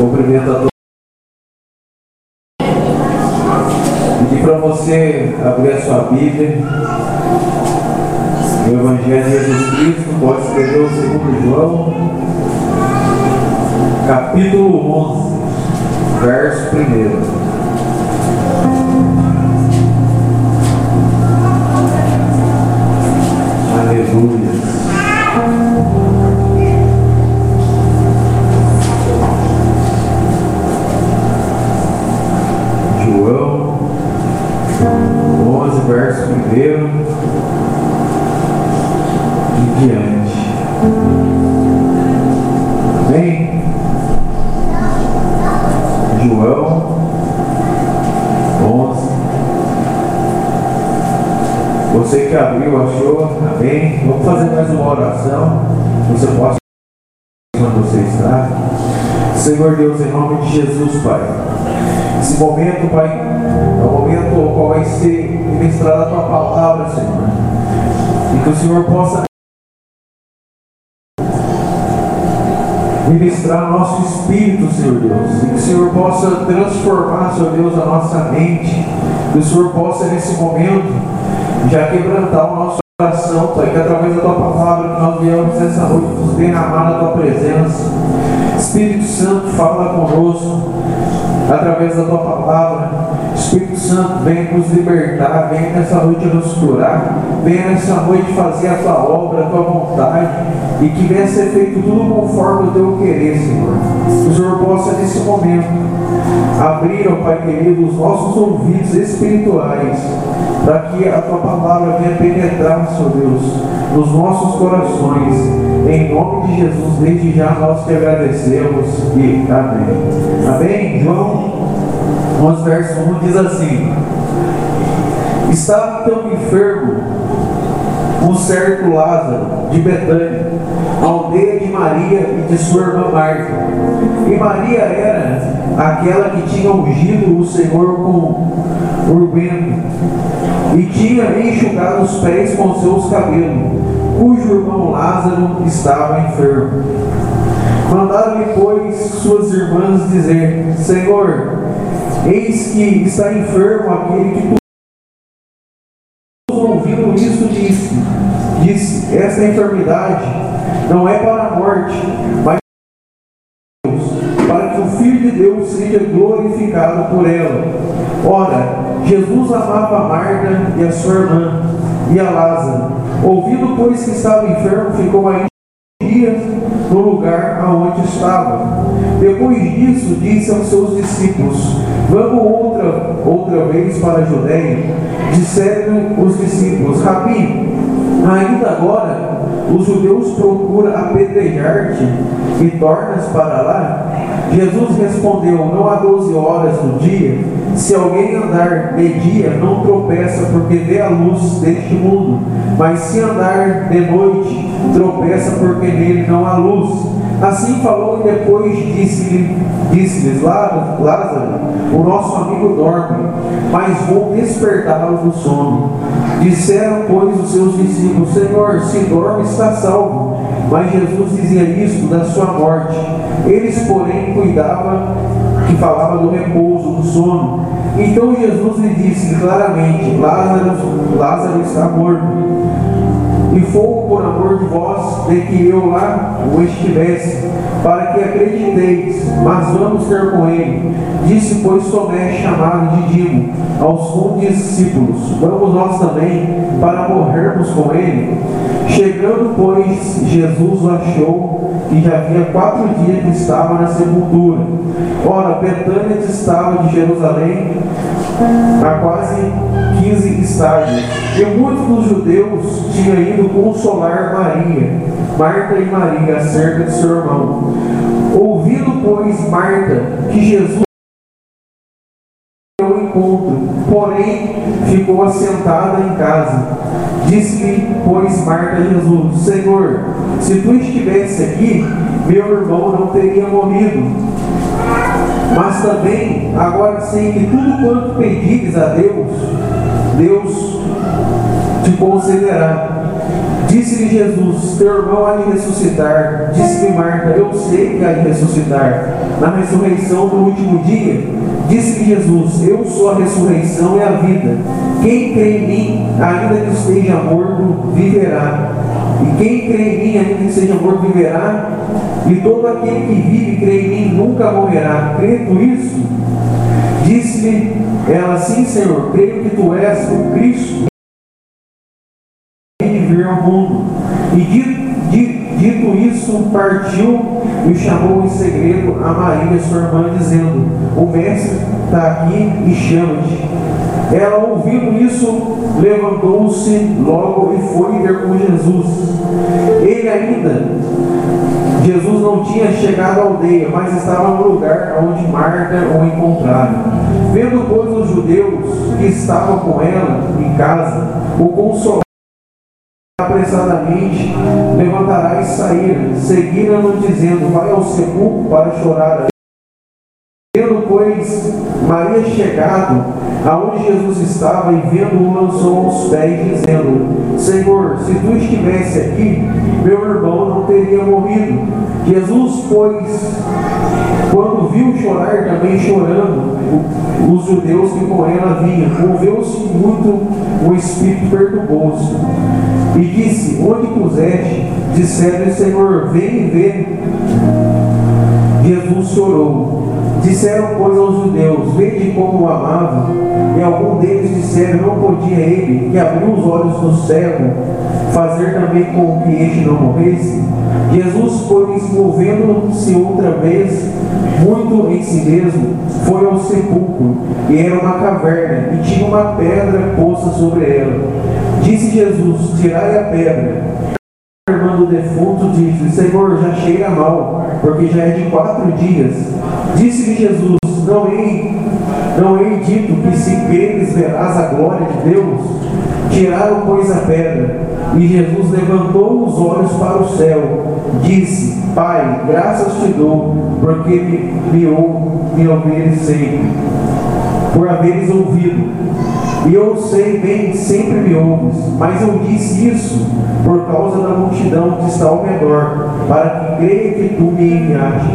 Cumprimento a todos. Pedir para você abrir a sua Bíblia. O Evangelho de Jesus Cristo, pode escrever o segundo João, capítulo 11, verso 1. Aleluia. 11, verso 1 e diante. Amém? João 11. Você que abriu, achou, amém? Vamos fazer mais uma oração. Você pode. Senhor Deus, em nome de Jesus, Pai. Esse momento, Pai, é o momento no qual vai ser ministrada a tua palavra, Senhor. E que o Senhor possa ministrar nosso espírito, Senhor Deus. E que o Senhor possa transformar, Senhor Deus, a nossa mente. Que o Senhor possa, nesse momento, já quebrantar o nosso coração, Pai. Que através da tua palavra que nós viemos nessa noite nos derramar na tua presença. Espírito Santo, fala conosco através da tua palavra. Espírito Santo, venha nos libertar, venha nessa noite nos curar, venha nessa noite fazer a tua obra, a tua vontade, e que venha ser feito tudo conforme o teu querer, Senhor. Que o Senhor possa, nesse momento, abrir, ó Pai querido, os nossos ouvidos espirituais, para que a tua palavra venha penetrar, Senhor Deus, nos nossos corações. Em nome de Jesus, desde já nós te agradecemos e amém. Amém? João 11, verso 1 diz assim: Estava então enfermo um certo Lázaro de Betânia, aldeia de Maria e de sua irmã Marta. E Maria era aquela que tinha ungido o Senhor com urbento e tinha enxugado os pés com seus cabelos, cujo irmão Lázaro estava enfermo. Mandaram-lhe, pois, suas irmãs dizer: Senhor, eis que está enfermo aquele que ouvindo isso disse, disse, esta enfermidade não é para a morte, mas para que o Filho de Deus seja glorificado por ela. Ora, Jesus amava Marta e a sua irmã e a Lázaro. Ouvindo, pois, que estava enfermo, ficou ainda dias no lugar aonde estava. Depois disso, disse aos seus discípulos: Vamos outra, outra vez para a Judéia. Disseram os discípulos: Rabi, ainda agora os judeus procuram apedrejar-te e tornas para lá? Jesus respondeu: Não há doze horas do dia. Se alguém andar de dia, não tropeça, porque vê a luz deste mundo. Mas se andar de noite, tropeça, porque nele não há luz. Assim falou e depois disse-lhes: disse Lázaro, o nosso amigo dorme, mas vou despertá-lo do sono. Disseram, pois, os seus discípulos: Senhor, se dorme, está salvo. Mas Jesus dizia isto da sua morte. Eles, porém, cuidavam que falava do repouso, do sono. Então Jesus lhe disse claramente: Lázaro, Lázaro está morto e fogo por amor de vós, de que eu lá o estivesse, para que acrediteis, mas vamos ter com ele. Disse, pois, Tomé, chamado de Dimo, aos condiscípulos, vamos nós também, para morrermos com ele? Chegando, pois, Jesus o achou, e já havia quatro dias que estava na sepultura. Ora, Betânia estava de Jerusalém, a quase 15 estádios. E muitos dos judeus tinham ido consolar Maria, Marta e Maria, acerca de seu irmão. Ouvindo, pois, Marta que Jesus ao encontro, porém ficou assentada em casa. Disse-lhe, pois, Marta a Jesus: Senhor, se tu estivesse aqui, meu irmão não teria morrido. Mas também, agora sei que tudo quanto pedires a Deus, Deus te concederá. Disse-lhe Jesus: Teu irmão há de ressuscitar. Disse-lhe Marta: Eu sei que há de ressuscitar. Na ressurreição do último dia, disse-lhe Jesus: Eu sou a ressurreição e a vida. Quem crê em mim, ainda que esteja morto, viverá. E quem crê em mim, ainda que seja morto, viverá. E todo aquele que vive e crê em mim nunca morrerá. Tu isso? Disse-lhe ela: Sim, Senhor, creio que tu és o Cristo vir ao mundo. E dito, dito isso, partiu e chamou em segredo a Maria, sua irmã, dizendo: O mestre está aqui e chama-te. Ela, ouvindo isso, levantou-se logo e foi ter com Jesus. Ele ainda, Jesus não tinha chegado à aldeia, mas estava no lugar onde Marta o encontrara. Vendo, pois, os judeus que estavam com ela em casa, o consolaram apressadamente levantará e saíra, seguiram-no dizendo, vai ao sepulcro para chorar. Maria chegado aonde Jesus estava e vendo-o, lançou aos pés, dizendo, Senhor, se tu estivesse aqui, meu irmão não teria morrido. Jesus, pois, quando viu chorar, também chorando, os judeus que com ela vinham, moveu-se muito o espírito perturbou-se. E disse, onde puseste? Disseram-lhe, Senhor, vem e vê. Jesus chorou. Disseram, pois, aos judeus: Vede como o amava. E algum deles disseram: Não podia ele, que abriu os olhos do cego, fazer também com que este não morresse? Jesus, pois, movendo-se outra vez, muito em si mesmo, foi ao sepulcro, e era uma caverna, e tinha uma pedra posta sobre ela. Disse Jesus: Tirai a pedra. A irmã do defunto disse: Senhor, já cheira mal, porque já é de quatro dias. Disse-lhe Jesus: Não hei, não hei dito que se creres verás a glória de Deus? Tiraram, pois, a pedra. E Jesus levantou os olhos para o céu. Disse: Pai, graças te dou, porque me, me, me ouveres sempre, por haveres ouvido. E eu sei bem, sempre me ouves, mas eu disse isso por causa da multidão que está ao redor, para que creia que tu me enviaste.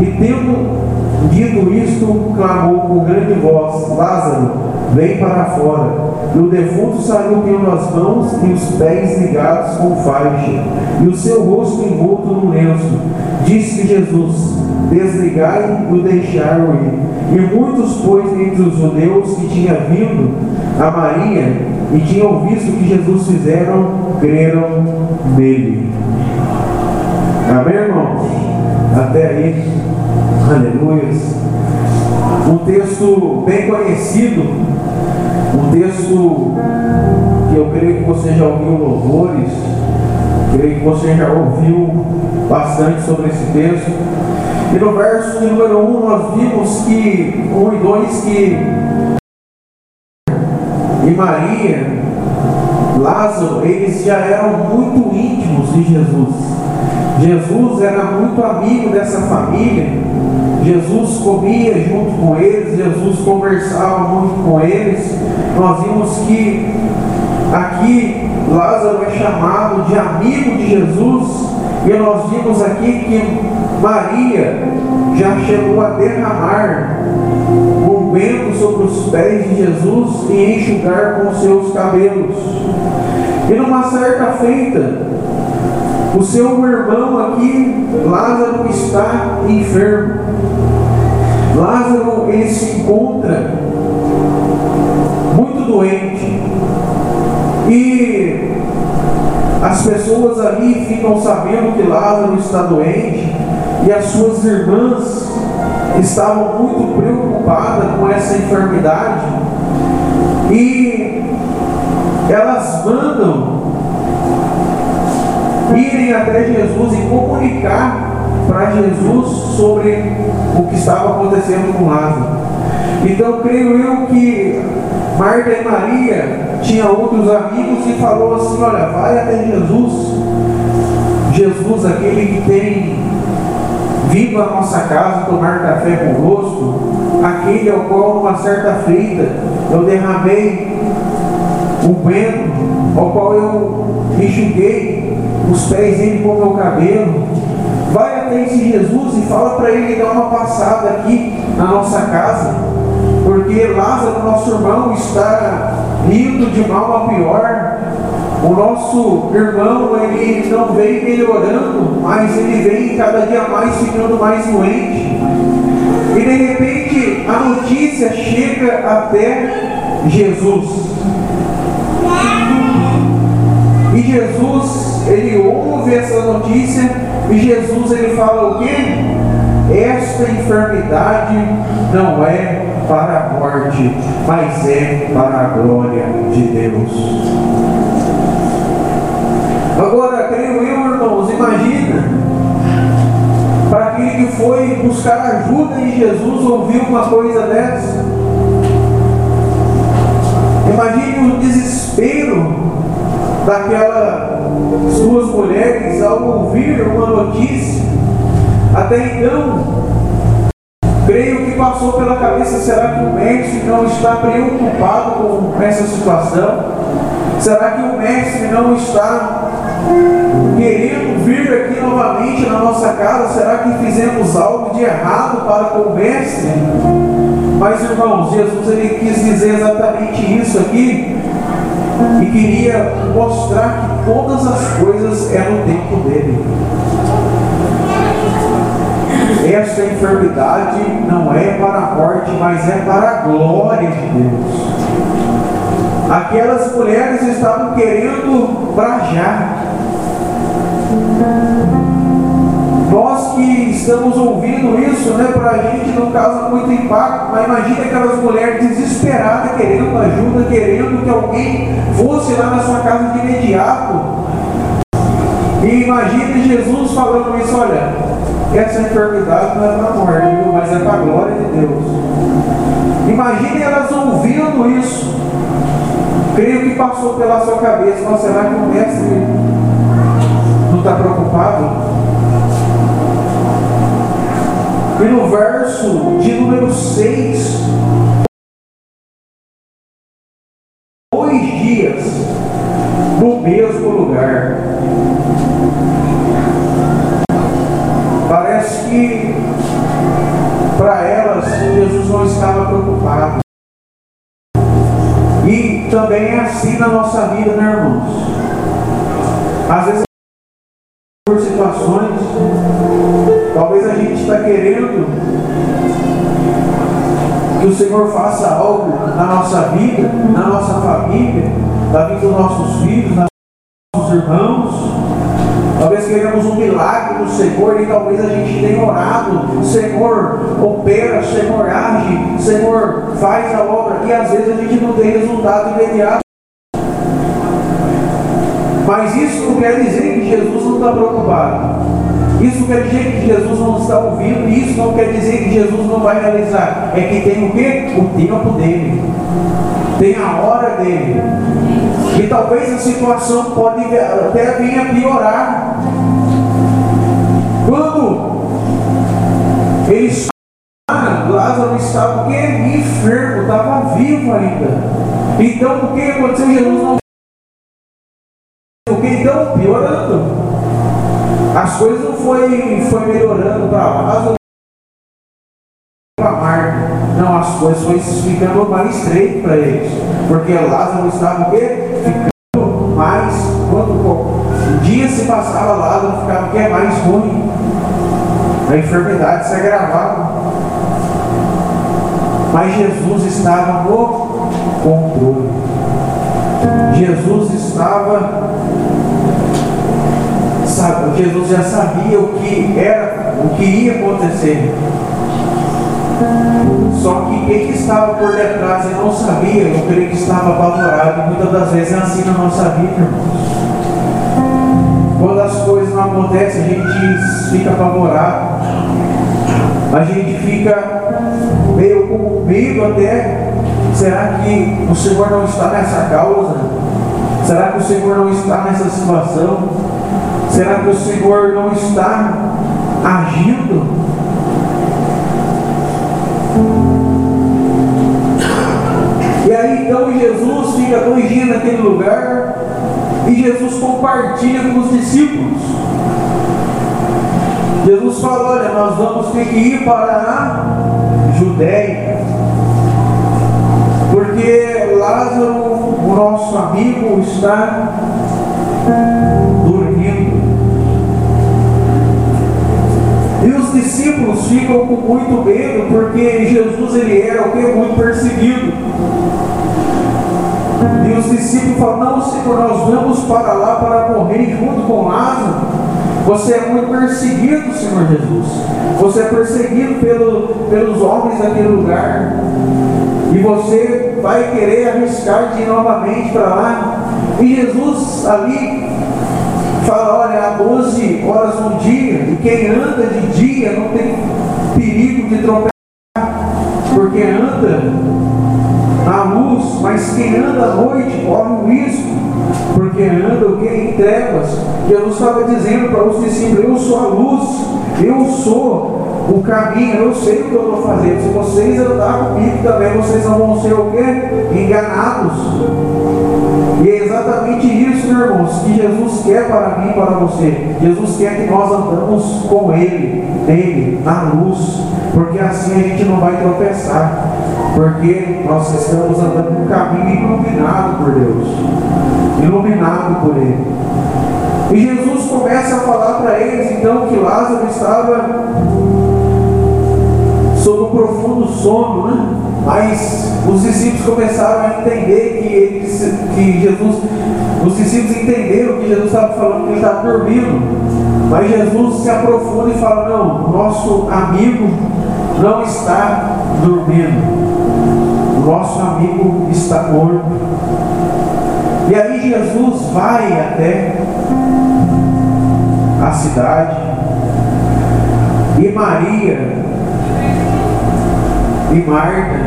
E tendo Dito isto, clamou com grande voz: Lázaro, vem para fora. E o defunto saiu tendo as mãos e os pés ligados com faixa, e o seu rosto envolto no lenço. Disse Jesus: Desligai e o deixaram ir. E muitos, pois, entre os judeus que tinham vindo a Maria e tinham visto o que Jesus fizeram, creram nele. Amém, irmãos? Até aí. Aleluia. Um texto bem conhecido, um texto que eu creio que você já ouviu louvores, creio que você já ouviu bastante sobre esse texto. E no verso número 1 um, nós vimos que, 1 um e 2, que e Maria, Lázaro, eles já eram muito íntimos de Jesus. Jesus era muito amigo dessa família Jesus comia junto com eles, Jesus conversava muito com eles. Nós vimos que aqui Lázaro é chamado de amigo de Jesus, e nós vimos aqui que Maria já chegou a derramar um vento sobre os pés de Jesus e enxugar com seus cabelos. E numa certa feita, o seu irmão aqui, Lázaro, está enfermo. Lázaro, ele se encontra muito doente. E as pessoas ali ficam sabendo que Lázaro está doente. E as suas irmãs estavam muito preocupadas com essa enfermidade. E elas mandam irem até Jesus e comunicar para Jesus sobre o que estava acontecendo com Lázaro. Então creio eu que Marta e Maria tinham outros amigos e falou assim, olha, vai até Jesus. Jesus, aquele que tem vindo à nossa casa tomar café conosco, aquele ao qual numa certa feita eu derramei o vento, ao qual eu enxuguei os pés dele com o meu cabelo. Vai até esse Jesus e fala para ele dar uma passada aqui na nossa casa, porque Lázaro, nosso irmão, está indo de mal a pior. O nosso irmão, ele não vem melhorando, mas ele vem cada dia mais ficando mais doente. E de repente a notícia chega até Jesus. E Jesus, ele ouve essa notícia e Jesus ele fala o quê? Esta enfermidade não é para a morte, mas é para a glória de Deus. Agora, creio eu, irmãos, imagina para aquele que foi buscar ajuda em Jesus ouvir uma coisa dessa. Imagine o desespero daquelas duas mulheres ao ouvir uma notícia. Até então, creio que passou pela cabeça: será que o mestre não está preocupado com essa situação? Será que o mestre não está querendo vir aqui novamente na nossa casa? Será que fizemos algo de errado para com o mestre? Mas irmãos, Jesus ele quis dizer exatamente isso aqui e queria mostrar que todas as coisas é no tempo dele. Esta enfermidade não é para a morte, mas é para a glória de Deus. Aquelas mulheres estavam querendo brajar. Nós que estamos ouvindo isso, né, para a gente não causa muito impacto, mas imagine aquelas mulheres desesperadas querendo ajuda, querendo que alguém fosse lá na sua casa de imediato. E imagine Jesus falando isso, olha, essa enfermidade não é para a morte, mas é para a glória de Deus. Imagine elas ouvindo isso. Creio que passou pela sua cabeça, não, será que o mestre não está preocupado? E no verso de número 6, o Senhor faça algo na nossa vida, na nossa família, na vida dos nossos filhos, dos nossos irmãos. Talvez queremos um milagre do Senhor e talvez a gente tenha orado, Senhor, opera, Senhor, age, Senhor, faz a obra, e às vezes a gente não tem resultado imediato. Mas isso não quer dizer que Jesus não está preocupado. Isso quer dizer que Jesus não está ouvindo, e isso não quer dizer que Jesus não vai realizar. É que tem o quê? O tempo dele. Tem a hora dele. E talvez a situação pode até vir a piorar. Quando eles Lázaro estava o quê? enfermo, estava vivo ainda. Então o que aconteceu? Jesus não. O que então? Piorando. As coisas não foi, foi melhorando para Lázaro para Marta. Não, as coisas foi ficando mais estreito para eles. Porque Lázaro estava o quê? Ficando mais. Quando o dia se passava, Lázaro ficava o quê? Mais ruim. A enfermidade se agravava. Mas Jesus estava no controle. Jesus estava Jesus já sabia o que era, o que ia acontecer. Só que quem estava por detrás e não sabia, eu creio que estava apavorado. Muitas das vezes é assim na nossa vida. Quando as coisas não acontecem, a gente fica apavorado. A gente fica meio com medo até. Será que o Senhor não está nessa causa? Será que o Senhor não está nessa situação? Será que o Senhor não está agindo? E aí então Jesus fica dois dias naquele lugar E Jesus compartilha com os discípulos. Jesus fala: Olha, nós vamos ter que ir para a Judéia, porque Lázaro, o nosso amigo, está dormindo. E os discípulos ficam com muito medo, porque Jesus ele era o que? Muito perseguido. E os discípulos falam, não Senhor, nós vamos para lá para morrer junto com Lázaro. Você é muito perseguido, Senhor Jesus. Você é perseguido pelo, pelos homens daquele lugar. E você vai querer arriscar de ir novamente para lá. E Jesus ali fala, olha, há 12 horas no dia, e quem anda de dia não tem perigo de tropeçar, porque anda na luz, mas quem anda à noite corre um risco, porque anda o que? Em trevas. Jesus estava dizendo para os discípulos, eu sou a luz, eu sou o caminho, eu sei o que eu estou fazendo. Se vocês andar comigo também, vocês não vão ser o quê? Enganados. E é exatamente isso, irmãos, que Jesus quer para mim e para você. Jesus quer que nós andamos com Ele, nele, na luz, porque assim a gente não vai tropeçar, porque nós estamos andando no caminho iluminado por Deus, iluminado por Ele. E Jesus começa a falar para eles então que Lázaro estava sob um profundo sono, né? Mas os discípulos começaram a entender que, que Jesus, os discípulos entenderam que Jesus estava falando que ele estava dormindo. Mas Jesus se aprofunda e fala, não, nosso amigo não está dormindo. Nosso amigo está morto. E aí Jesus vai até a cidade e Maria e Marta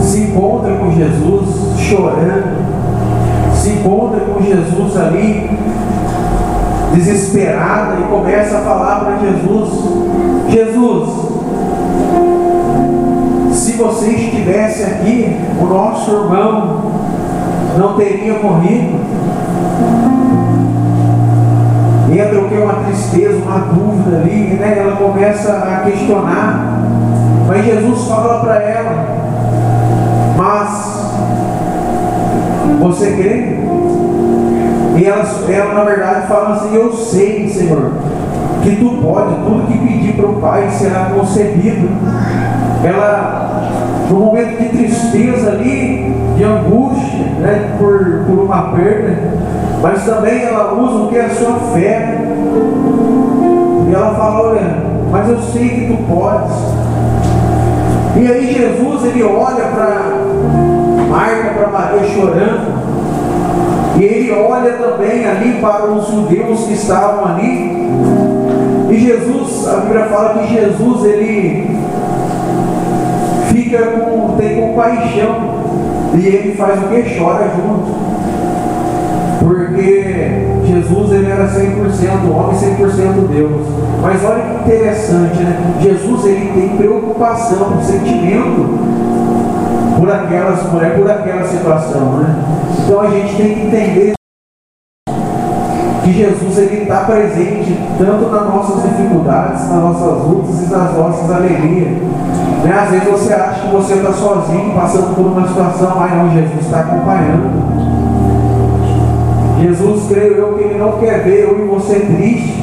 se encontra com Jesus chorando, se encontra com Jesus ali desesperada e começa a falar para Jesus: Jesus, se você estivesse aqui, o nosso irmão não teria morrido. Entra o que é uma tristeza, uma dúvida ali, né? Ela começa a questionar. Mas Jesus fala para ela: Mas você crê? E ela, ela, na verdade, fala assim: Eu sei, Senhor, que tu pode, tudo que pedir para o Pai será concedido. Ela, no momento de tristeza ali, de angústia, né, por, por uma perda, mas também ela usa o que é a sua fé. E ela fala: Olha, mas eu sei que tu podes. E aí Jesus ele olha para Marta, para Maria chorando. E ele olha também ali para os judeus que estavam ali. E Jesus, a Bíblia fala que Jesus ele fica com, tem compaixão. E ele faz o que? Chora junto. Porque Jesus ele era 100% homem, 100% Deus. Mas olha que interessante, né? Jesus ele tem preocupação, sentimento por aquelas mulheres, por aquela situação, né? Então a gente tem que entender que Jesus ele está presente tanto nas nossas dificuldades, nas nossas lutas e nas nossas alegrias. Né? Às vezes você acha que você está sozinho, passando por uma situação, mas não, Jesus está acompanhando. Jesus, creio eu, que Ele não quer ver eu e você triste,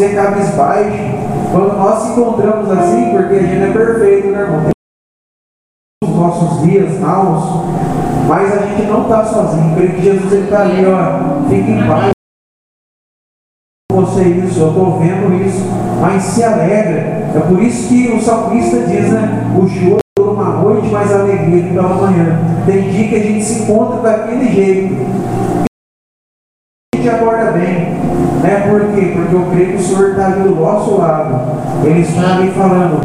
você cabisbaixo. Quando nós se encontramos assim, porque a gente é perfeito, né, irmão? Os nossos dias maus, mas a gente não está sozinho. Creio que Jesus está ali, ó, fica em paz. Você isso, eu estou vendo isso, mas se alegra. É por isso que o salmista diz, né? O choro uma noite, mas alegria pela manhã. Tem dia que a gente se encontra daquele jeito. A gente acorda bem. Né? Por quê? Porque eu creio que o Senhor está ali do nosso lado. Ele está ali falando.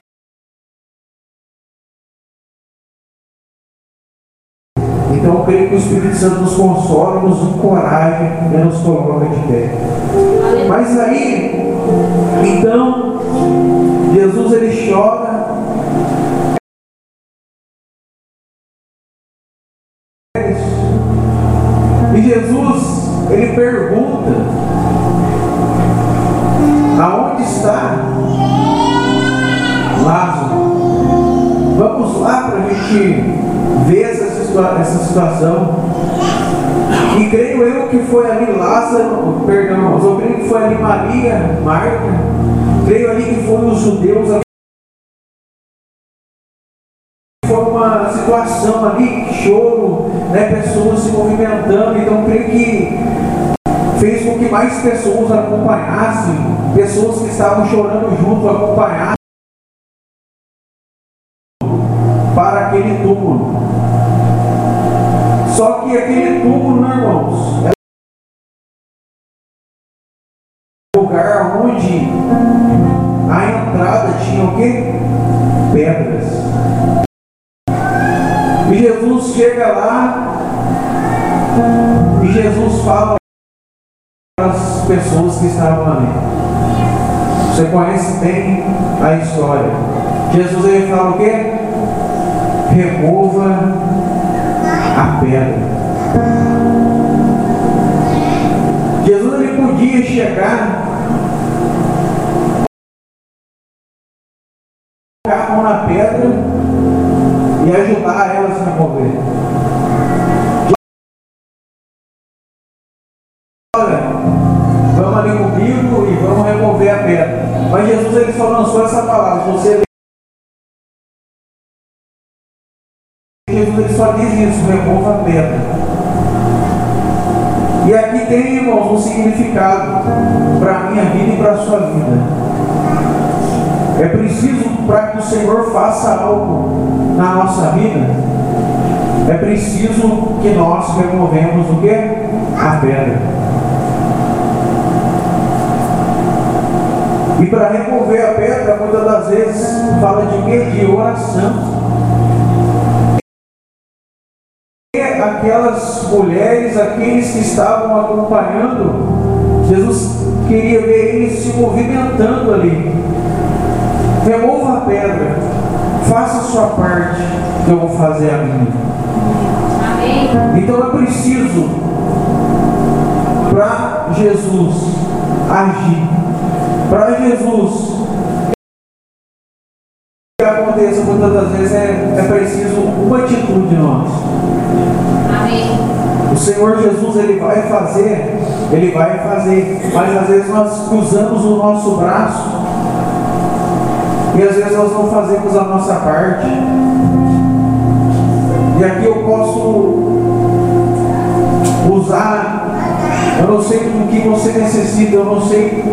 Então eu creio que o Espírito Santo nos consola, nos encoraja e nos coloca de pé. Mas aí, então, Jesus ele chora E Jesus, ele pergunta: Vamos lá para a gente ver essa, essa situação. E creio eu que foi ali Lázaro, perdão, eu creio que foi ali Maria, Marta, creio ali que foram os judeus foi uma situação ali, choro, né, pessoas se movimentando, então creio que fez com que mais pessoas acompanhassem, pessoas que estavam chorando junto acompanhassem aquele túmulo. Só que aquele túmulo, meus irmãos, é um lugar onde a entrada tinha o quê? Pedras. E Jesus chega lá e Jesus fala para as pessoas que estavam ali. Você conhece bem a história. Jesus ele fala o quê? Remova a pedra. Jesus ele podia chegar colocar a mão na pedra e ajudar ela a se remover. Olha, vamos ali comigo e vamos remover a pedra. Mas Jesus ele só lançou essa palavra. Você Só diz isso, remova a pedra. E aqui tem, irmãos, um significado para a minha vida e para a sua vida. É preciso para que o Senhor faça algo na nossa vida. É preciso que nós removemos o que? A pedra. E para remover a pedra, muitas das vezes fala de quê? De oração. Aquelas mulheres, aqueles que estavam acompanhando, Jesus queria ver eles se movimentando ali remova a pedra, faça a sua parte, que eu vou fazer a minha. Amém. Então é preciso, para Jesus agir, para Jesus que aconteça muitas vezes é, é preciso uma atitude nossa. Amém. O Senhor Jesus ele vai fazer, ele vai fazer, mas às vezes nós cruzamos o nosso braço e às vezes nós não fazemos a nossa parte. E aqui eu posso usar, eu não sei o que você necessita, eu não sei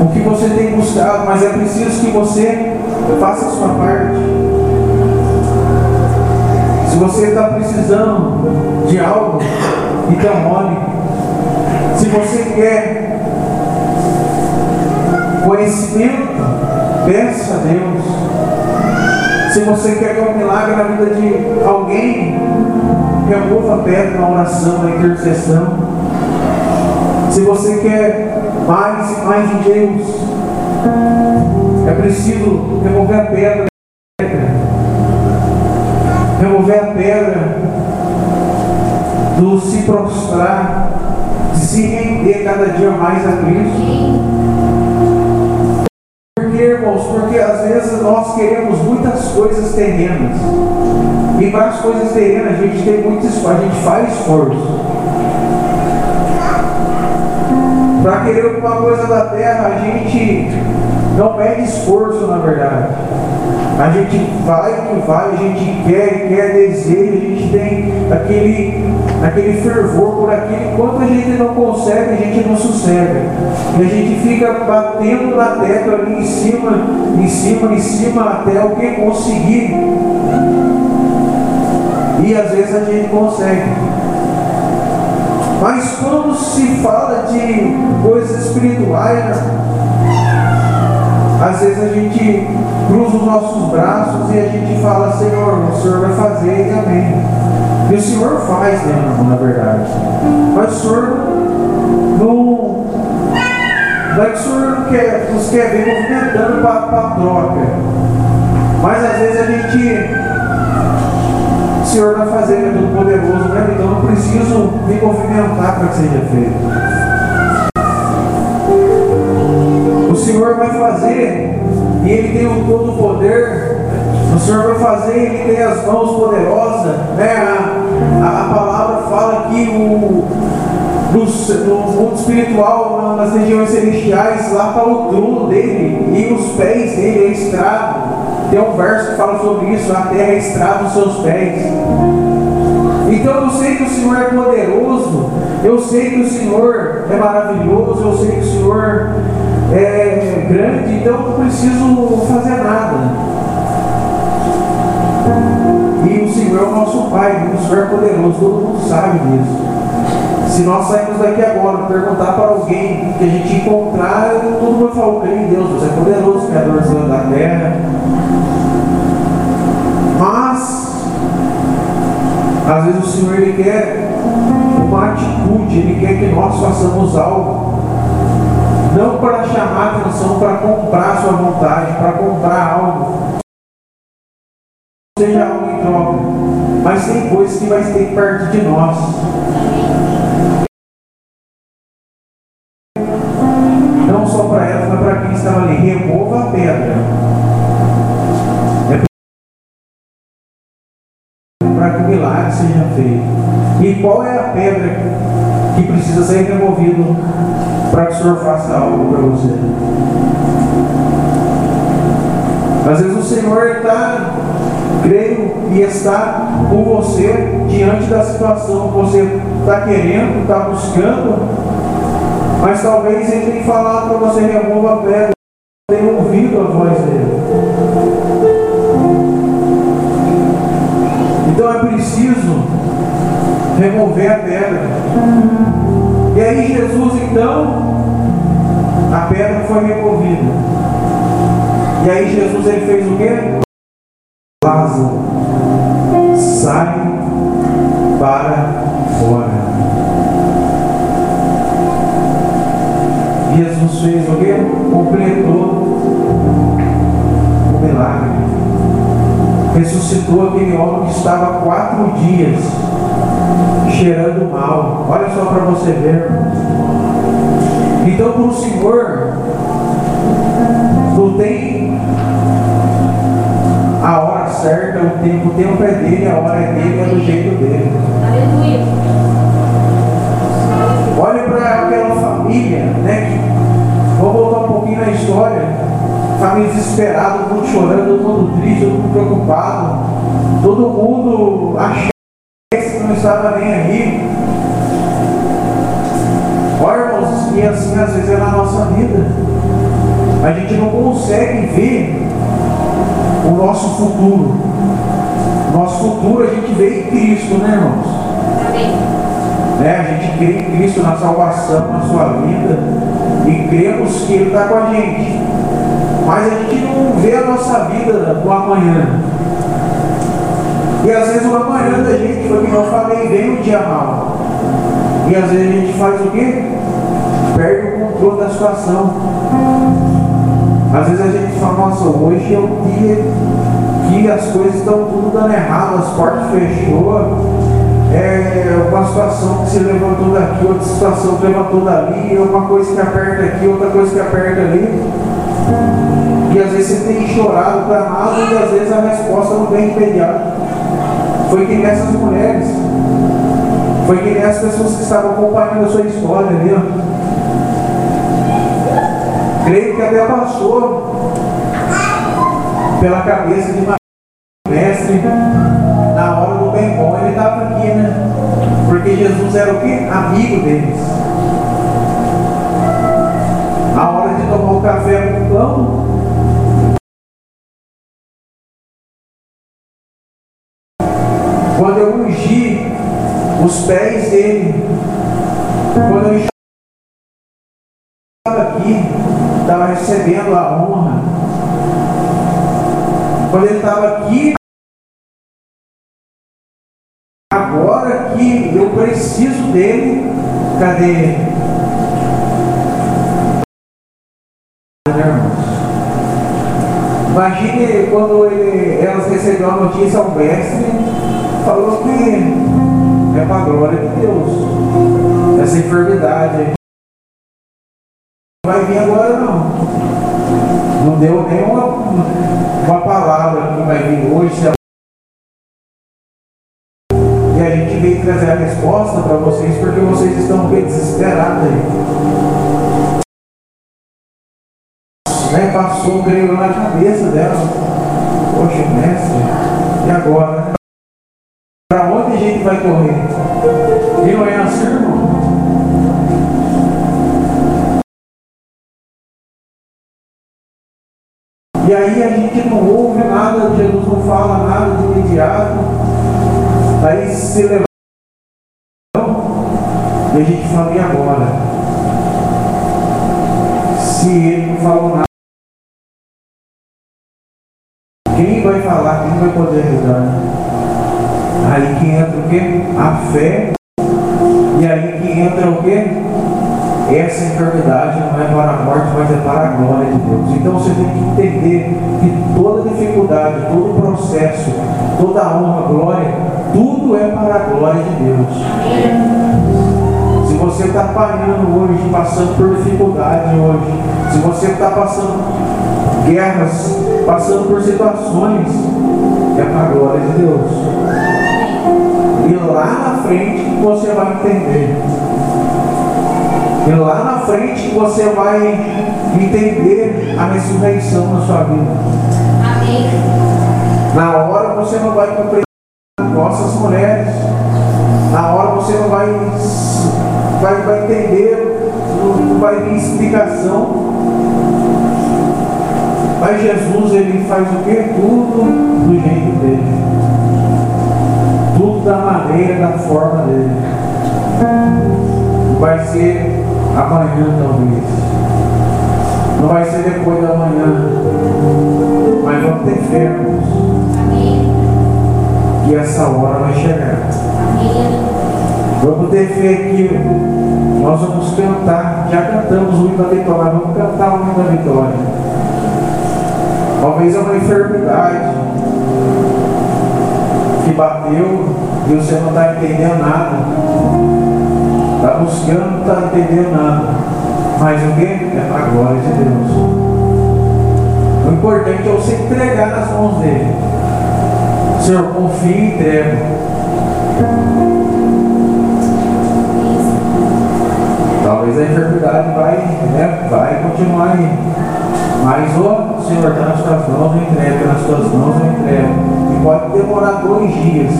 o que você tem buscado, mas é preciso que você faça a sua parte. Se você está precisando de algo, então olhe. Se você quer conhecimento, Peça a Deus. Se você quer ver um milagre na vida de alguém, remova a pedra na oração, na intercessão. Se você quer mais e mais de Deus, é preciso remover a pedra. As coisas terrenas a gente tem muito esforço, a gente faz esforço. Para querer alguma coisa da terra, a gente não pede esforço, na verdade. A gente vai que vai, a gente quer, quer, deseja, a gente tem aquele, aquele fervor por aquilo. Enquanto a gente não consegue, a gente não sossega. E a gente fica batendo na tecla ali em cima, em cima, em cima, até que conseguir. E às vezes a gente consegue. Mas quando se fala de coisas espirituais, às vezes a gente cruza os nossos braços e a gente fala, Senhor, o Senhor vai fazer e amém. E o Senhor faz, né, na verdade. Mas o Senhor não. Não é que o Senhor quer, nos quer ver movimentando para a troca. Mas às vezes a gente Senhor fazer, Ele é todo poderoso, né? Então não preciso me movimentar para que seja feito. O Senhor vai fazer e Ele tem o todo poder. O Senhor vai fazer, Ele tem as mãos poderosas. Né? A, a, a palavra fala que o, no, mundo espiritual, nas regiões celestiais, lá está o trono dele e os pés dele é estrado. Tem um verso que fala sobre isso, a terra é estrada dos seus pés. Então eu sei que o Senhor é poderoso, eu sei que o Senhor é maravilhoso, eu sei que o Senhor é grande, então eu não preciso fazer nada. E o Senhor é o nosso Pai, o Senhor é poderoso, todo mundo sabe disso. Se nós sairmos daqui agora perguntar para alguém que a gente encontrar, todo mundo vai falar, em Deus, Deus é poderoso, Criador da terra. Mas, às vezes o Senhor ele quer uma atitude, Ele quer que nós façamos algo. Não para chamar atenção, para comprar sua vontade, para comprar algo. Seja algo em troca. Mas tem coisas que vai ter que partir de nós. Para que o milagre seja feito. E qual é a pedra que precisa ser removida para que o Senhor faça algo para você? Às vezes o Senhor está, creio, e está com você diante da situação que você está querendo, está buscando, mas talvez ele tenha falado para você remova a pedra tem ouvido a voz dele. Cheirando mal. Olha só para você ver. Então, para o Senhor, não tem a hora certa, o tempo, o tempo é dele, a hora é dele, é do jeito dele. Aleluia. Olha para aquela família, né? Vou voltar um pouquinho na história. Família desesperada, todo chorando, todo triste, todo preocupado. Todo mundo achando estava nem aí. Olha, irmãos, e assim às vezes é na nossa vida. A gente não consegue ver o nosso futuro. Nosso futuro a gente vê em Cristo, né, irmãos? Amém. Né? A gente crê em Cristo na salvação, na sua vida, e cremos que Ele está com a gente. Mas a gente não vê a nossa vida no amanhã. E às vezes o amanhã da gente, foi que eu falei, vem um dia mal. E às vezes a gente faz o quê? Perde o controle da situação. Às vezes a gente fala, nossa, hoje é o dia que as coisas estão tudo dando errado, as portas fechou, é uma situação que se levantou daqui, outra situação que levantou dali, uma coisa que aperta aqui, outra coisa que aperta ali. E às vezes você tem chorado, clamado, e às vezes a resposta não vem imediata. Foi que nessas mulheres, foi que nessas pessoas que estavam acompanhando a sua história ó. Creio que até passou pela cabeça de uma Receberam a notícia ao mestre falou que é para a glória de Deus. Essa enfermidade. Não vai vir agora não. Não deu nenhuma uma palavra que vai vir hoje. E a gente veio trazer a resposta para vocês porque vocês estão bem desesperados aí. Né? Passou o grego na cabeça dela. Poxa, mestre, e agora? Para onde a gente vai correr? Não é assim, irmão? E aí a gente não ouve nada, Jesus não fala nada de imediato. Aí se levanta e a gente fala, e agora? Se ele não falou nada, falar? Quem vai poder ajudar? Aí que entra o quê? A fé. E aí que entra o quê? Essa enfermidade não é para a morte, mas é para a glória de Deus. Então você tem que entender que toda dificuldade, todo processo, toda honra, glória, tudo é para a glória de Deus. Se você está apanhando hoje, passando por dificuldade hoje, se você está passando guerras, passando por situações, é para a glória de Deus. E lá na frente você vai entender. E lá na frente você vai entender a ressurreição na sua vida. Amém. Na hora você não vai compreender nossas mulheres. Na hora você não vai, vai, vai entender, não vai ter explicação. Mas Jesus, ele faz o que? Tudo do jeito dele. Tudo da maneira, da forma dele. Vai ser amanhã, talvez. Não vai ser depois da manhã. Mas vamos ter fé, que essa hora vai chegar. Vamos ter fé que nós vamos cantar, já cantamos o hino da vitória, vamos cantar o hino da vitória. Talvez é uma enfermidade que bateu e você não está entendendo nada. Está buscando, não está entendendo nada. Mas o que? É para a glória de Deus. O importante é você entregar nas mãos dele. Senhor, confie e entrega. Talvez a enfermidade vai, né, vai continuar aí. Mas, ó, Senhor, está nas tuas mãos, eu entrego, nas tuas mãos, eu entrego. E pode demorar dois dias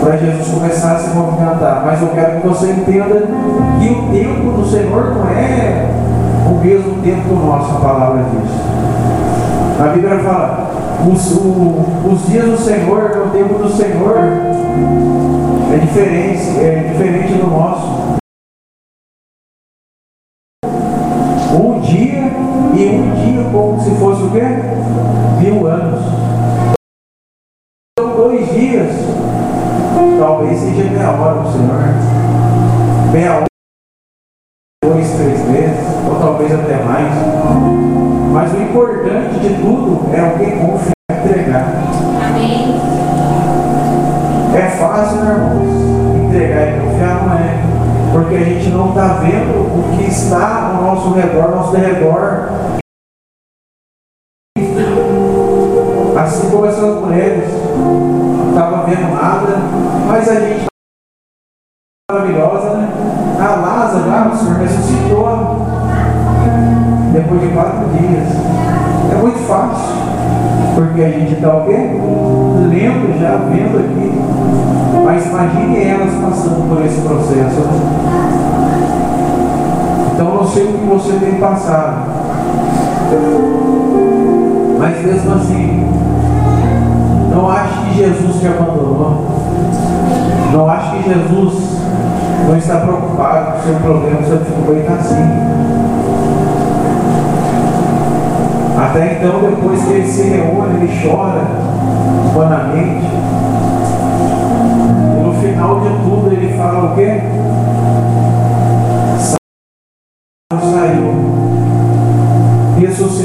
para Jesus começar a se movimentar. Mas eu quero que você entenda que o tempo do Senhor não é o mesmo tempo do nosso, a palavra diz. A Bíblia fala, os, o, os dias do Senhor, o tempo do Senhor é diferente, é diferente do nosso.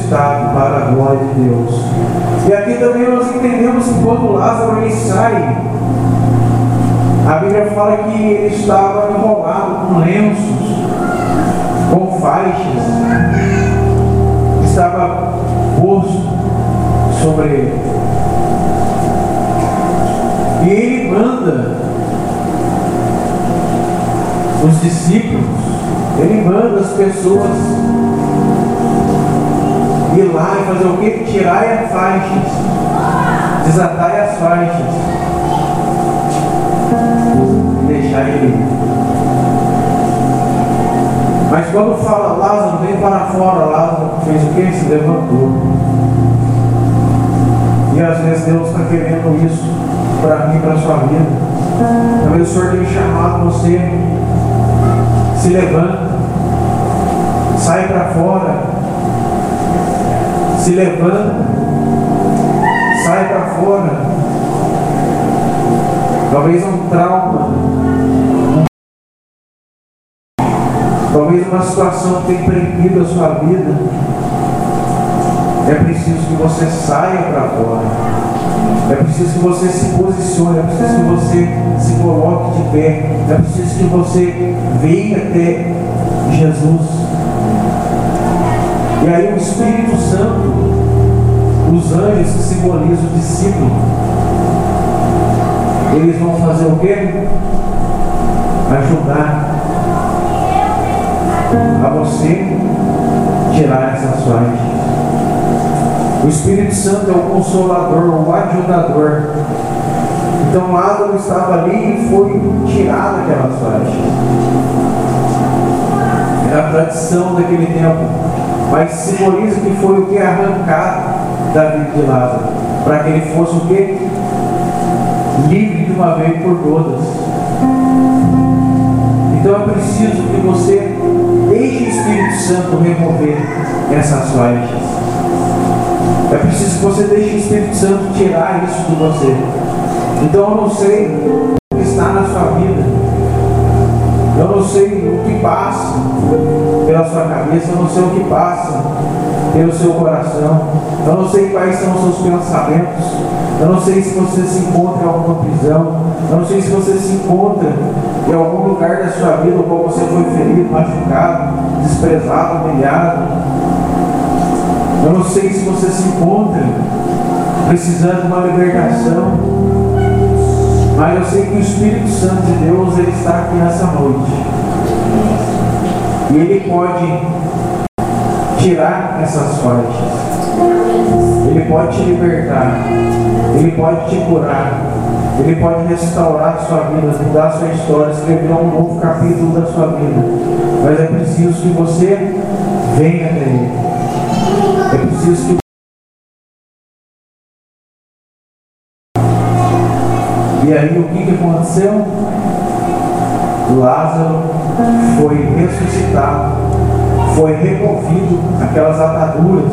Para a glória de Deus. E aqui também nós entendemos que quando Lázaro ele sai, a Bíblia fala que ele estava enrolado com lenços, com faixas, estava posto sobre ele. E ele manda os discípulos, ele manda as pessoas ir lá e fazer o quê? Tirar as faixas, desatar as faixas, deixar ele. Mas quando fala Lázaro, vem para fora, Lázaro fez o que? Se levantou. E às vezes Deus está querendo isso para mim, para a sua vida. Talvez o Senhor tenha chamado você. Se levanta. Sai para fora se levanta, sai para fora. Talvez um trauma, talvez uma situação que tem prendido a sua vida. É preciso que você saia para fora. É preciso que você se posicione, é preciso que você se coloque de pé, é preciso que você venha até Jesus. E aí o Espírito Santo, os anjos que simbolizam o discípulo, eles vão fazer o quê? Ajudar a você tirar essas faixas. O Espírito Santo é o consolador, o ajudador. Então Lázaro estava ali e foi tirado aquelas faixas. Era a tradição daquele tempo mas simboliza que foi o que arrancado da vida de Lázaro, para que ele fosse o que? Livre de uma vez por todas. Então é preciso que você deixe o Espírito Santo remover essas faixas. É preciso que você deixe o Espírito Santo tirar isso de você. Então eu não sei o que está na sua vida. Eu não sei o que passa pela sua cabeça, eu não sei o que passa pelo seu coração, eu não sei quais são os seus pensamentos, eu não sei se você se encontra em alguma prisão, eu não sei se você se encontra em algum lugar da sua vida qual você foi ferido, machucado, desprezado, humilhado. Eu não sei se você se encontra precisando de uma libertação, mas eu sei que o Espírito Santo de Deus ele está aqui nessa noite. E Ele pode tirar essas faixas. Ele pode te libertar. Ele pode te curar. Ele pode restaurar a sua vida, mudar a sua história, escrever um novo capítulo da sua vida. Mas é preciso que você venha até Ele. É preciso que E aí o que, que aconteceu? Lázaro foi removido aquelas ataduras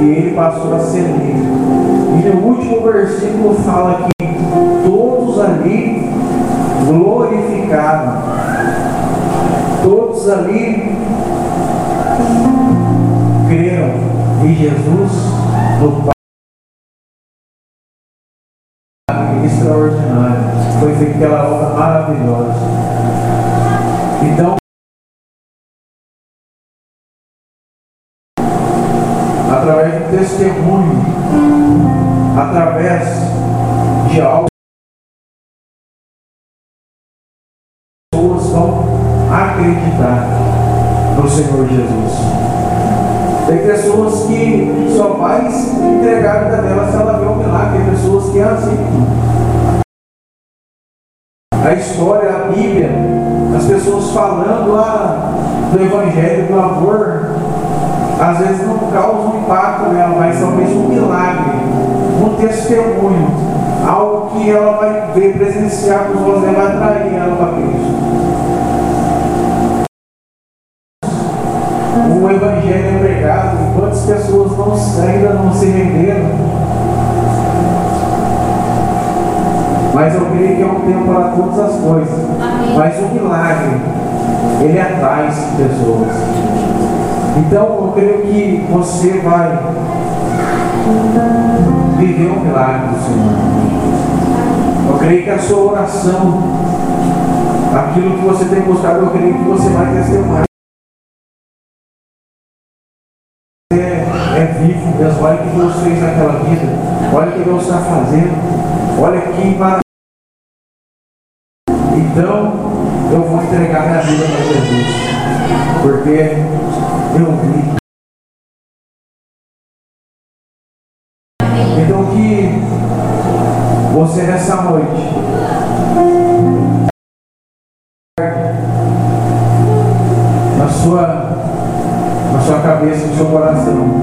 e ele passou a ser livre. E no último versículo fala que todos ali glorificaram, todos ali creram em Jesus no Pai. Extraordinário foi feita aquela obra maravilhosa. Então, através do testemunho, através de algo, pessoas vão acreditar no Senhor Jesus. Tem pessoas que só vai entregar a vida dela se ela vê um milagre. Tem pessoas que é assim a história, a Bíblia, as pessoas falando lá do Evangelho, do amor, às vezes não causa um impacto nela, mas talvez um milagre, um testemunho, algo que ela vai ver, presenciar com os olhos, vai atrair ela para Cristo. O Evangelho é pregado, quantas pessoas não, ainda não se renderam Mas eu creio que é um tempo para todas as coisas. Amém. Mas o milagre, ele atrai pessoas. Então eu creio que você vai viver um milagre do Senhor. Eu creio que a sua oração, aquilo que você tem buscado, eu creio que você vai testemunhar. É, é vivo, Deus. Olha o que Deus fez naquela vida. Olha o que Deus está fazendo. Olha que maravilha. Então, eu vou entregar minha vida para Jesus. Porque eu vi. Então que você nessa noite na sua na sua cabeça, no seu coração.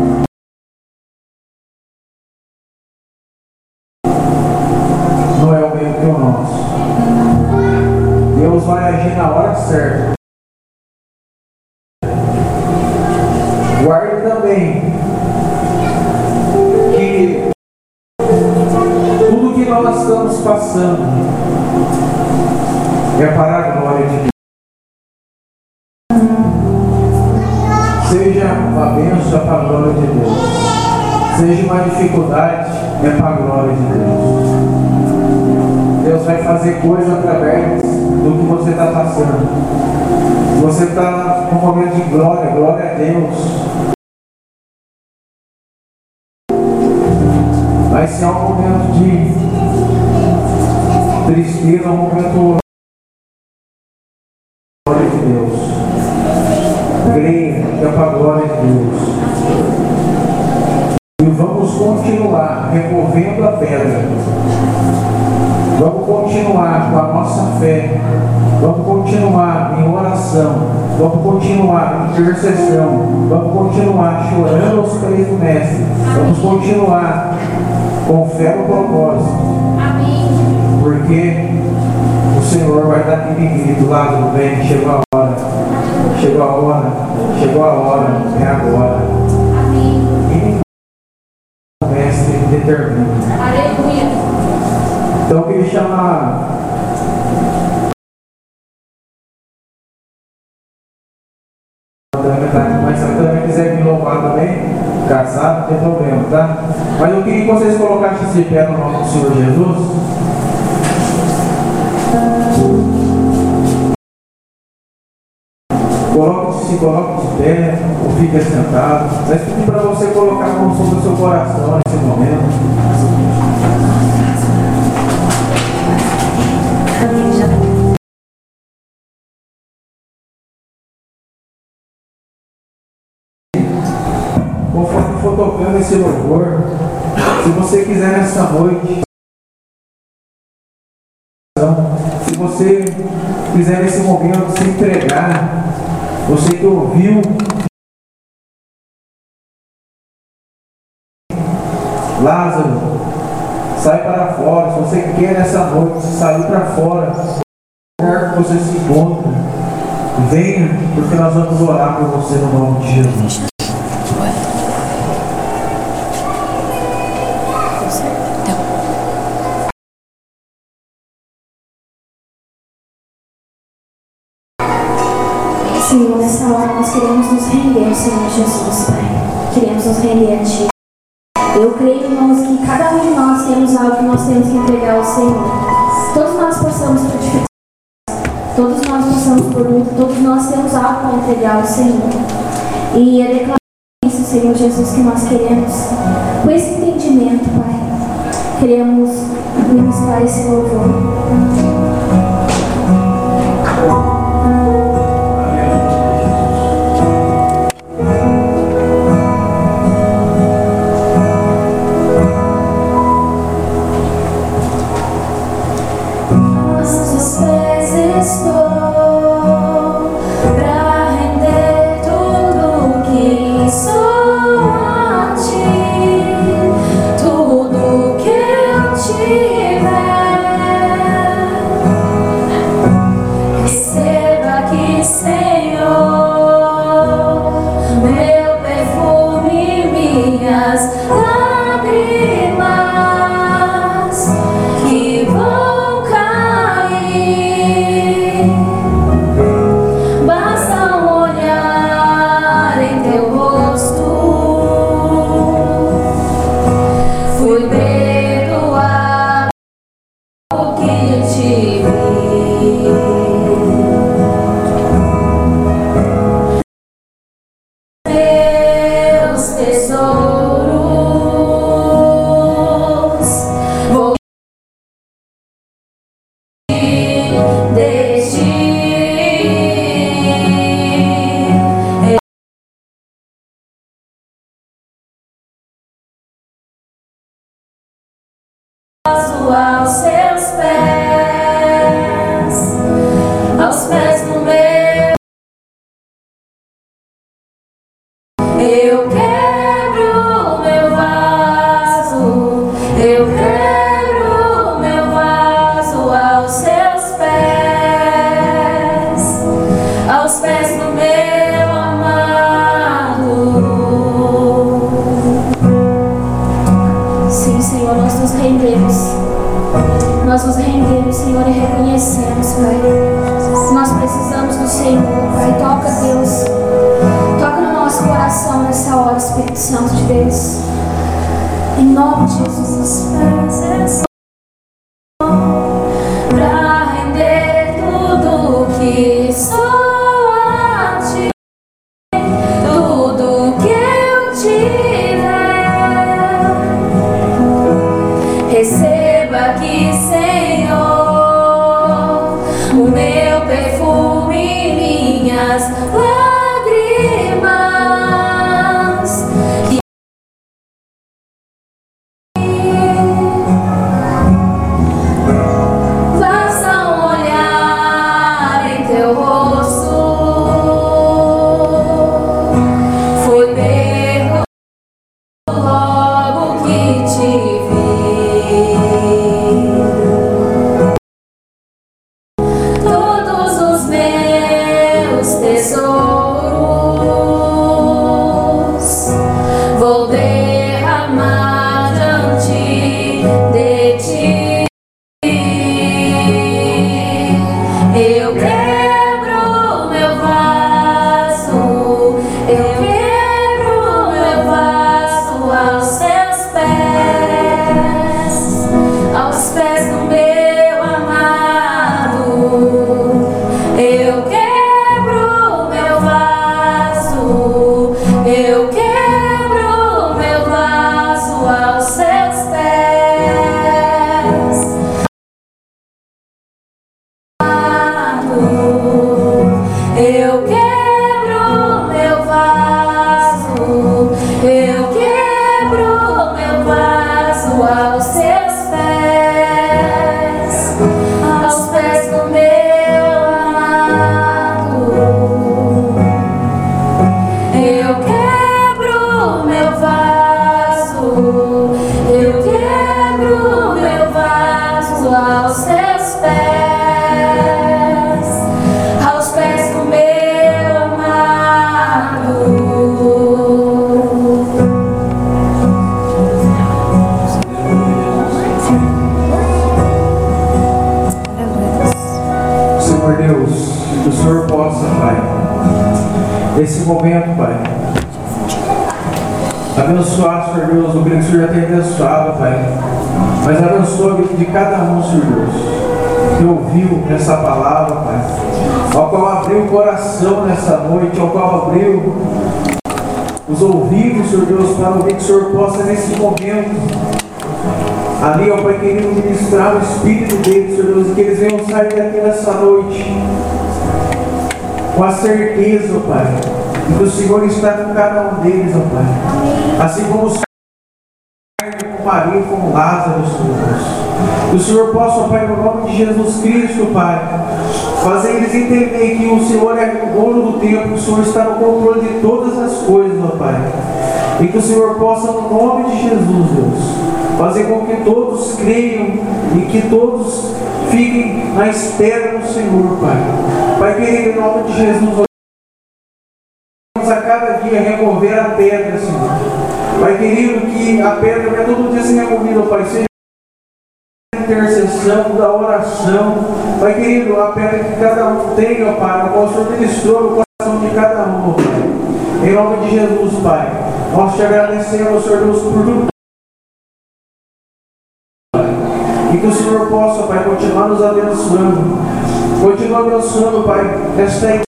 Chegou a hora. Chegou a hora. Chegou a hora. É agora. Amém. E o Mestre determina. Aleluia. Então eu queria chamar tá mas se a Tânia quiser me louvar também, caçar, não tem problema, tá? Mas eu queria que vocês colocassem esse pé no nome do Senhor Jesus. Coloque-se, coloque de pé, ou fique sentado. Mas pedi para você colocar a mão sobre o seu coração nesse momento. Conforme for tocando esse louvor, se você quiser nessa noite, se você quiser nesse momento se entregar, você que ouviu, Lázaro, sai para fora. Se você quer nessa noite sair para fora, que você se encontra, venha, porque nós vamos orar por você no nome de Jesus. Queremos nos render Senhor Jesus, Pai. Queremos nos render a Ti. Eu creio, irmãos, que cada um de nós temos algo que nós temos que entregar ao Senhor. Todos nós passamos por dificuldades, todos nós passamos por luta, todos nós temos algo para entregar ao Senhor. E é declarar isso, Senhor Jesus, que nós queremos, com esse entendimento, Pai, queremos ministrar esse louvor. Cada um deles, ó Pai. Assim como o Senhor com Maria, com Lázaro, Senhor Deus. Que o Senhor possa, ó Pai, no nome de Jesus Cristo, Pai, fazer eles entenderem que o Senhor é o dono do tempo, o Senhor está no controle de todas as coisas, ó Pai. E que o Senhor possa, no nome de Jesus, Deus, fazer com que todos creiam e que todos fiquem na espera do Senhor, Pai. Pai querido, em nome de Jesus, a cada dia remover a pedra, Senhor. Pai querido, que a pedra venha todo dia ser removida, Pai. Seja intercessão, da oração. Pai querido, a pedra que cada um tem, ó Pai, o Senhor ministrou no coração de cada um, Pai. Em nome de Jesus, Pai. Nós te agradecemos, Senhor Deus, por tudo. E que o Senhor possa, Pai, continuar nos abençoando. Continua abençoando, Pai, esta igreja.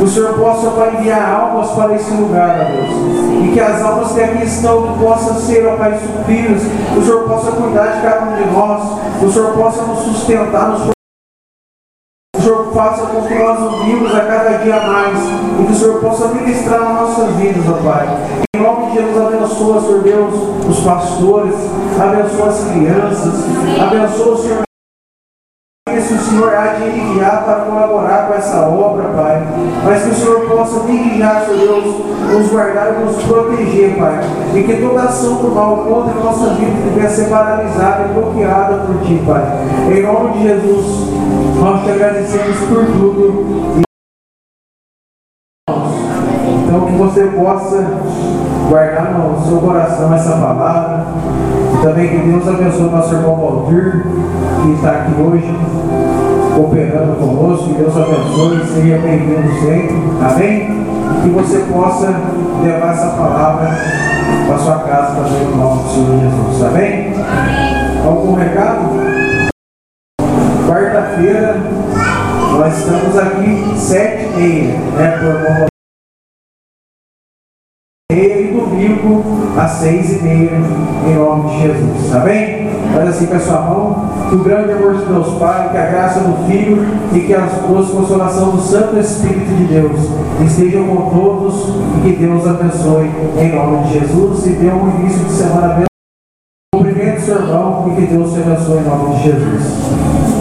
O Senhor possa, Pai, enviar almas para esse lugar, ó Deus. E que as almas que aqui estão possam ser, ó Pai, supridas. O Senhor possa cuidar de cada um de nós. O Senhor possa nos sustentar, nos o Senhor faça com que nós nos vivos a cada dia mais. E que o Senhor possa ministrar nas nossas vidas, ó Pai. Em nome de Jesus, abençoa, Senhor Deus, os pastores, abençoa as crianças, abençoa, Senhor se o Senhor há de enviar para colaborar com essa obra, Pai. Mas que o Senhor possa me guiar, Senhor Deus, nos guardar e nos proteger, Pai. E que toda ação do mal contra a nossa vida venha ser paralisada e bloqueada por Ti, Pai. Em nome de Jesus, nós te agradecemos por tudo. Então que você possa guardar no seu coração essa palavra. E também que Deus abençoe o nosso irmão Valdir, que está aqui hoje, cooperando conosco. Que Deus abençoe, seja bem-vindo sempre. Amém? Que você possa levar essa palavra para sua casa também no nome do Senhor Jesus. Amém? Algum recado? Quarta-feira, nós estamos aqui sete e meia, né? Por domingo às seis e meia, em nome de Jesus. Amém? Faz assim com a sua mão. Que o grande amor de Deus Pai, que a graça do Filho e que a doce consolação do Santo Espírito de Deus estejam com todos e que Deus abençoe em nome de Jesus e dê um início de semana abençoado. Cumprimento seu irmão e que Deus te abençoe em nome de Jesus.